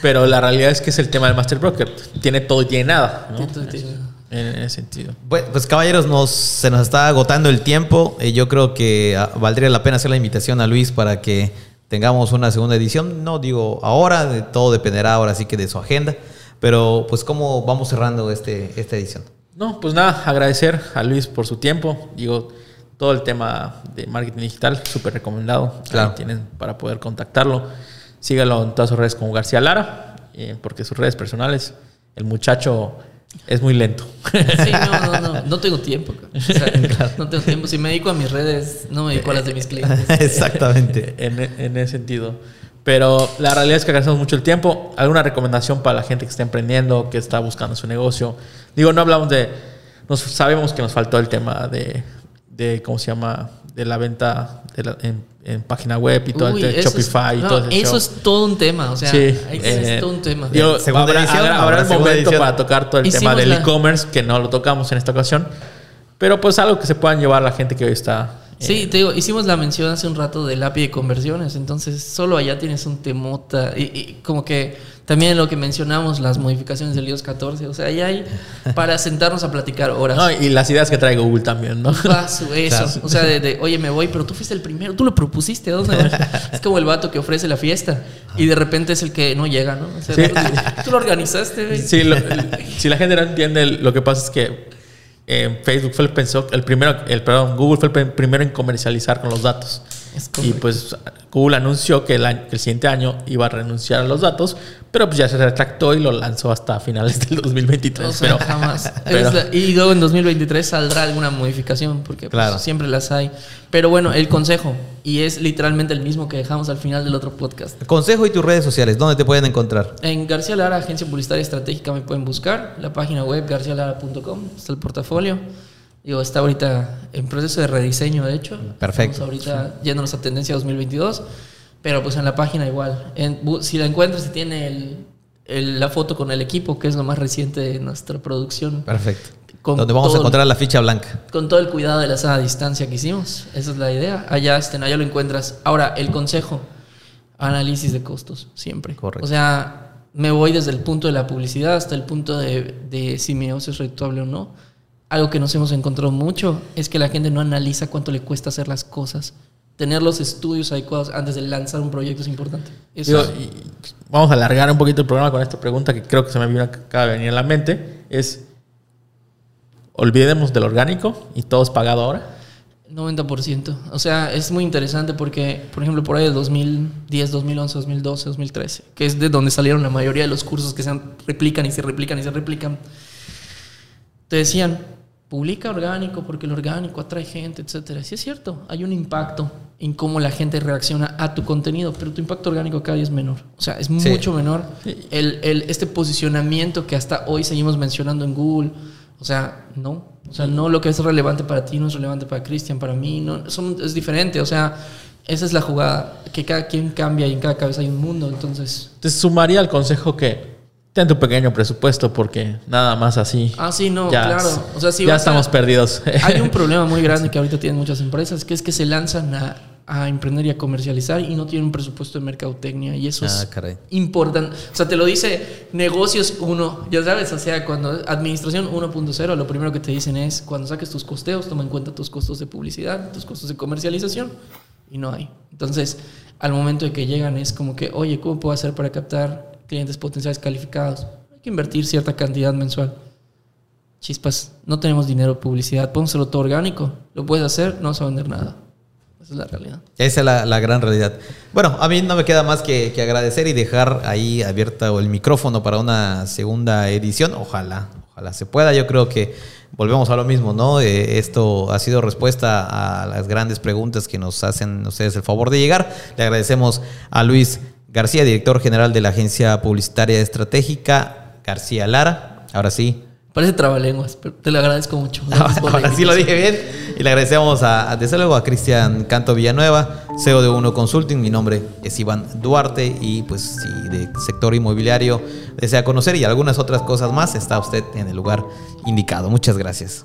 B: Pero la realidad es que es el tema del Master Broker. Tiene todo y tiene nada. ¿no?
C: Tiene todo y tiene nada.
B: En ese sentido.
A: Pues, pues, caballeros, nos, se nos está agotando el tiempo. Eh, yo creo que ah, valdría la pena hacer la invitación a Luis para que tengamos una segunda edición. No digo ahora, todo dependerá ahora sí que de su agenda. Pero pues cómo vamos cerrando este, esta edición.
B: No, pues nada, agradecer a Luis por su tiempo. Digo, todo el tema de marketing digital, súper recomendado.
A: Claro.
B: Ahí tienen para poder contactarlo. Sígalo en todas sus redes como García Lara, eh, porque sus redes personales, el muchacho es muy lento.
C: Sí, no, no, no, no tengo tiempo. O sea, No tengo tiempo. Si me dedico a mis redes, no me dedico a las de mis clientes.
A: Exactamente.
B: en, en ese sentido. Pero la realidad es que agradecemos mucho el tiempo. ¿Alguna recomendación para la gente que está emprendiendo, que está buscando su negocio? Digo, no hablamos de... Nos, sabemos que nos faltó el tema de, de ¿cómo se llama? De la venta de la- en, en página web y todo
C: Uy,
B: el tema
C: eso es-
B: Shopify y
C: no,
B: todo ese
C: Eso
B: show.
C: es todo un tema. O sea,
B: Sí, eh,
C: todo un tema.
B: Digo,
A: Segunda
B: habrá,
A: edición,
B: habrá-
A: habrá
B: el
A: segunda
B: momento
A: edición.
B: para tocar todo el tema
C: Hicimos
B: del
C: la-
B: e-commerce, que no lo tocamos en esta ocasión. Pero pues algo que se puedan llevar la gente que hoy está... eh,
C: Sí, te digo, hicimos la mención hace un rato del API de conversiones, entonces solo allá tienes un temota y, y como que también lo que mencionamos, las modificaciones del iOS 14, o sea, ahí hay para sentarnos a platicar horas.
B: no, y las ideas que trae Google también, ¿no?
C: Paso, eso.
A: Claro.
C: O sea, de, de, oye, me voy, pero tú fuiste el primero, tú lo propusiste, ¿a dónde vas? Es como el vato que ofrece la fiesta y de repente es el que no llega, ¿no? O sea,
B: Sí.
C: tú, tú lo organizaste, güey.
B: Sí, lo- si la gente no entiende, lo que pasa es que eh, Facebook fue el, pensó, el primero, el, perdón, Google fue el primero en comercializar con los datos.
C: Es
B: Y pues Google anunció que el, año- que el siguiente año iba a renunciar a los datos, pero pues ya se retractó y lo lanzó hasta finales del 2023.
C: O sea,
B: pero,
C: jamás.
B: pero-
C: la- y luego en 2023 saldrá alguna modificación, porque pues,
A: Claro.
C: siempre las hay. Pero bueno, el consejo, y es literalmente el mismo que dejamos al final del otro podcast.
A: Consejo y tus redes sociales, ¿dónde te pueden encontrar?
C: En García Lara, Agencia Publicitaria Estratégica, me pueden buscar. La página web garcialara.com, está el portafolio. Digo, está ahorita en proceso de rediseño, de hecho.
A: Perfecto.
C: Estamos ahorita yéndonos a tendencia 2022. Pero pues en la página igual. En- si la encuentras, si tiene el- el- la foto con el equipo, que es lo más reciente de nuestra producción.
A: Perfecto.
C: Con
A: Donde vamos a encontrar la ficha blanca.
C: Con todo el cuidado de la sana distancia que hicimos. Esa es la idea. Allá, este, allá lo encuentras. Ahora, el consejo. Análisis de costos, siempre.
A: Correcto.
C: O sea, me voy desde el punto de la publicidad hasta el punto de, de si mi negocio es rentable o no. Algo que nos hemos encontrado mucho es que la gente no analiza cuánto le cuesta hacer las cosas. Tener los estudios adecuados antes de lanzar un proyecto es importante. Eso
B: Digo,
C: es-
B: vamos a alargar un poquito el programa con esta pregunta que creo que se me vino acaba de venir a la mente. Es, olvidemos del orgánico y todo es pagado ahora.
C: 90%. O sea, es muy interesante porque, por ejemplo, por ahí del 2010, 2011, 2012, 2013, que es de donde salieron la mayoría de los cursos que se replican y se replican y se replican, te decían, publica orgánico porque el orgánico atrae gente, etcétera. Sí es cierto, hay un impacto en cómo la gente reacciona a tu contenido, pero tu impacto orgánico cada día es menor. O sea, es mucho menor el, el, este posicionamiento que hasta hoy seguimos mencionando en Google. O sea, no. O sea, no lo que es relevante para ti no es relevante para Cristian, para mí. No, son, es diferente. O sea, esa es la jugada. Que cada quien cambia y en cada cabeza hay un mundo. Entonces.
B: Te sumaría al consejo que ten tu pequeño presupuesto porque nada más así.
C: Ah, sí, no, claro.
B: O sea, ya estamos perdidos.
C: Hay un problema muy grande que ahorita tienen muchas empresas, que es que se lanzan a, a emprender y a comercializar y no tienen un presupuesto de mercadotecnia y eso es ah, importante. O sea, te lo dice negocios 1, ya sabes, o sea, cuando administración 1.0, lo primero que te dicen es, cuando saques tus costeos, toma en cuenta tus costos de publicidad, tus costos de comercialización y no hay. Entonces, al momento de que llegan es como que, oye, ¿cómo puedo hacer para captar clientes potenciales calificados. Hay que invertir cierta cantidad mensual. Chispas, no tenemos dinero de publicidad, hacerlo todo orgánico. Lo puedes hacer, no vas a vender nada. Esa es la realidad.
A: Esa es la, gran realidad. Bueno, a mí no me queda más que, agradecer y dejar ahí abierto el micrófono para una segunda edición. Ojalá, ojalá se pueda. Yo creo que volvemos a lo mismo, ¿no? Eh, esto ha sido respuesta a las grandes preguntas que nos hacen ustedes el favor de llegar. Le agradecemos a Luis García, director general de la Agencia Publicitaria Estratégica, García Lara. Ahora sí.
C: Parece trabalenguas, pero te lo agradezco mucho.
A: Ahora, sí lo dije bien. Y le agradecemos, a, desde luego, a Cristian Canto Villanueva, CEO de Uno Consulting. Mi nombre es Iván Duarte y pues si de sector inmobiliario desea conocer y algunas otras cosas más, está usted en el lugar indicado. Muchas gracias.